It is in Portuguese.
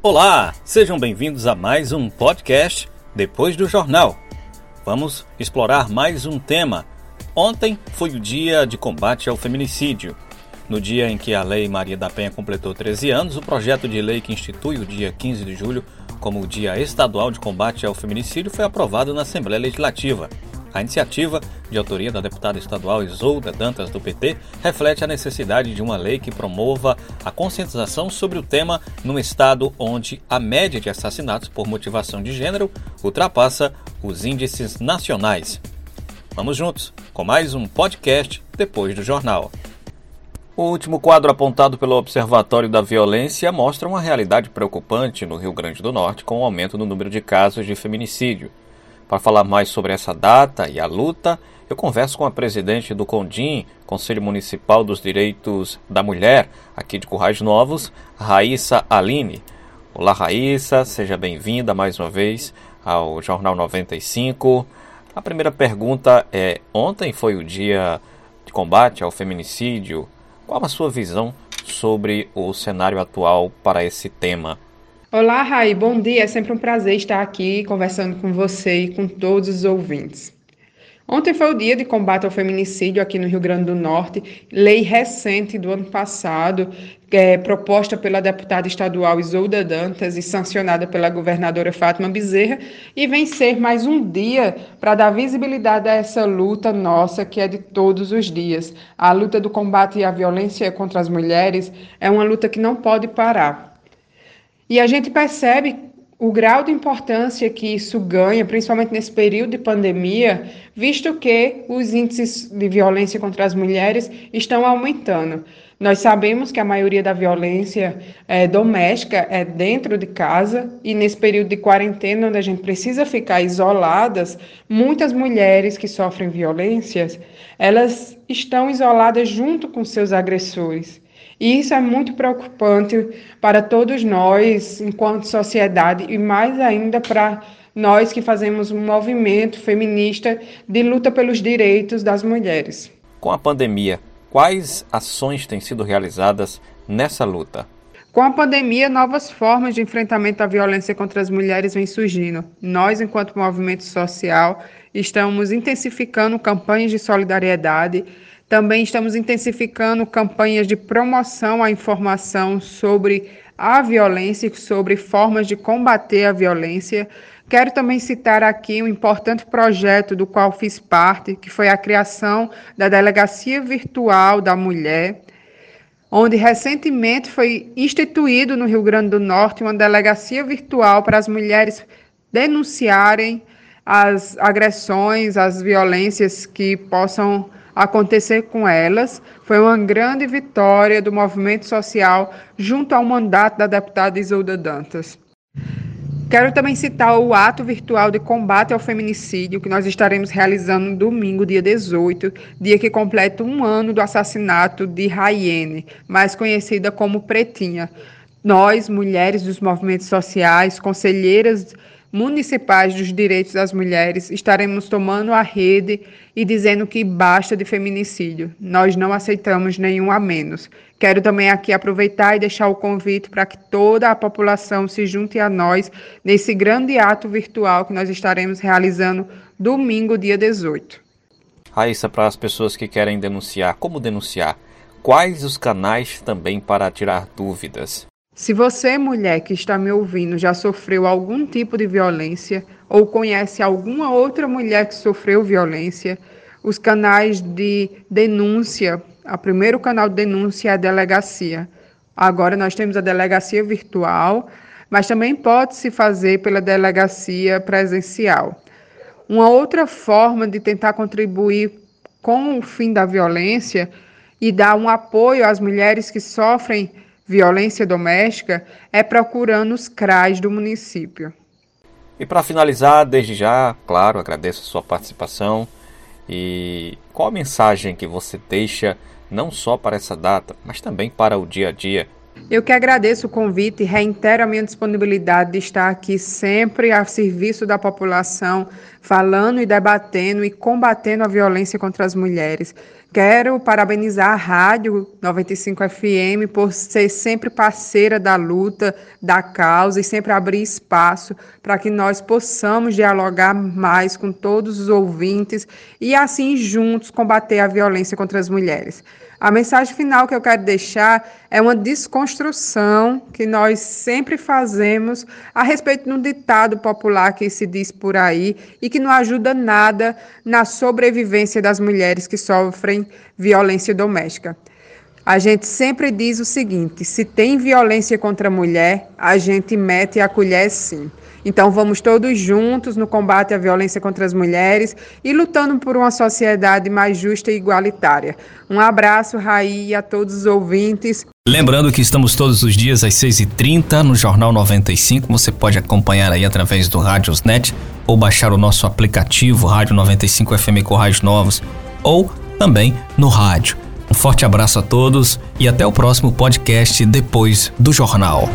Olá, sejam bem-vindos a mais um podcast depois do jornal. Vamos explorar mais um tema. Ontem foi o dia de combate ao feminicídio. No dia em que a Lei Maria da Penha completou 13 anos, o projeto de lei que institui o dia 15 de julho como o Dia Estadual de Combate ao Feminicídio foi aprovado na Assembleia Legislativa. A iniciativa, de autoria da deputada estadual Isolda Dantas do PT, reflete a necessidade de uma lei que promova a conscientização sobre o tema num estado onde a média de assassinatos por motivação de gênero ultrapassa os índices nacionais. Vamos juntos com mais um podcast depois do jornal. O último quadro apontado pelo Observatório da Violência mostra uma realidade preocupante no Rio Grande do Norte com o aumento no número de casos de feminicídio. Para falar mais sobre essa data e a luta, eu converso com a presidente do CONDIM, Conselho Municipal dos Direitos da Mulher, aqui de Currais Novos, Raíssa Aline. Olá, Raíssa, seja bem-vinda mais uma vez ao Jornal 95. A primeira pergunta é: ontem foi o dia de combate ao feminicídio. Qual a sua visão sobre o cenário atual para esse tema? Olá, Rai, bom dia. É sempre um prazer estar aqui conversando com você e com todos os ouvintes. Ontem foi o dia de combate ao feminicídio aqui no Rio Grande do Norte, lei recente do ano passado, é, proposta pela deputada estadual Isolda Dantas e sancionada pela governadora Fátima Bezerra, e vem ser mais um dia para dar visibilidade a essa luta nossa, que é de todos os dias. A luta do combate à violência contra as mulheres é uma luta que não pode parar. E a gente percebe o grau de importância que isso ganha, principalmente nesse período de pandemia, visto que os índices de violência contra as mulheres estão aumentando. Nós sabemos que a maioria da violência é, doméstica é dentro de casa e nesse período de quarentena, onde a gente precisa ficar isoladas, muitas mulheres que sofrem violências, elas estão isoladas junto com seus agressores. E isso é muito preocupante para todos nós, enquanto sociedade, e mais ainda para nós que fazemos um movimento feminista de luta pelos direitos das mulheres. Com a pandemia, quais ações têm sido realizadas nessa luta? Com a pandemia, novas formas de enfrentamento à violência contra as mulheres vêm surgindo. Nós, enquanto movimento social, estamos intensificando campanhas de solidariedade também estamos intensificando campanhas de promoção à informação sobre a violência e sobre formas de combater a violência. Quero também citar aqui um importante projeto do qual fiz parte, que foi a criação da Delegacia Virtual da Mulher, onde recentemente foi instituído no Rio Grande do Norte uma delegacia virtual para as mulheres denunciarem as agressões, as violências que possam acontecer com elas foi uma grande vitória do movimento social junto ao mandato da deputada Isolda Dantas. Quero também citar o ato virtual de combate ao feminicídio que nós estaremos realizando domingo, dia 18, dia que completa um ano do assassinato de Raiene, mais conhecida como Pretinha. Nós, mulheres dos movimentos sociais, conselheiras municipais dos direitos das mulheres, estaremos tomando a rede e dizendo que basta de feminicídio. Nós não aceitamos nenhum a menos. Quero também aqui aproveitar e deixar o convite para que toda a população se junte a nós nesse grande ato virtual que nós estaremos realizando domingo, dia 18. Raíssa, para as pessoas que querem denunciar, como denunciar? Quais os canais também para tirar dúvidas? Se você, mulher que está me ouvindo, já sofreu algum tipo de violência ou conhece alguma outra mulher que sofreu violência, os canais de denúncia, o primeiro canal de denúncia é a delegacia. Agora nós temos a delegacia virtual, mas também pode se fazer pela delegacia presencial. Uma outra forma de tentar contribuir com o fim da violência e dar um apoio às mulheres que sofrem violência doméstica é procurando os CRAs do município. E para finalizar, desde já, claro, agradeço a sua participação. E qual a mensagem que você deixa não só para essa data, mas também para o dia a dia Eu que agradeço o convite e reitero a minha disponibilidade de estar aqui sempre a serviço da população, falando e debatendo e combatendo a violência contra as mulheres. Quero parabenizar a Rádio 95 FM por ser sempre parceira da luta, da causa e sempre abrir espaço para que nós possamos dialogar mais com todos os ouvintes e assim juntos combater a violência contra as mulheres. A mensagem final que eu quero deixar é uma desconstrução que nós sempre fazemos a respeito de um ditado popular que se diz por aí e que não ajuda nada na sobrevivência das mulheres que sofrem violência doméstica. A gente sempre diz o seguinte: se tem violência contra a mulher, a gente mete a colher sim. Então vamos todos juntos no combate à violência contra as mulheres e lutando por uma sociedade mais justa e igualitária. Um abraço, Raí, e a todos os ouvintes. Lembrando que estamos todos os dias às 6h30 no Jornal 95. Você pode acompanhar aí através do Radiosnet ou baixar o nosso aplicativo Rádio 95 FM Corrais Novos ou também no rádio. Um forte abraço a todos e até o próximo podcast depois do Jornal.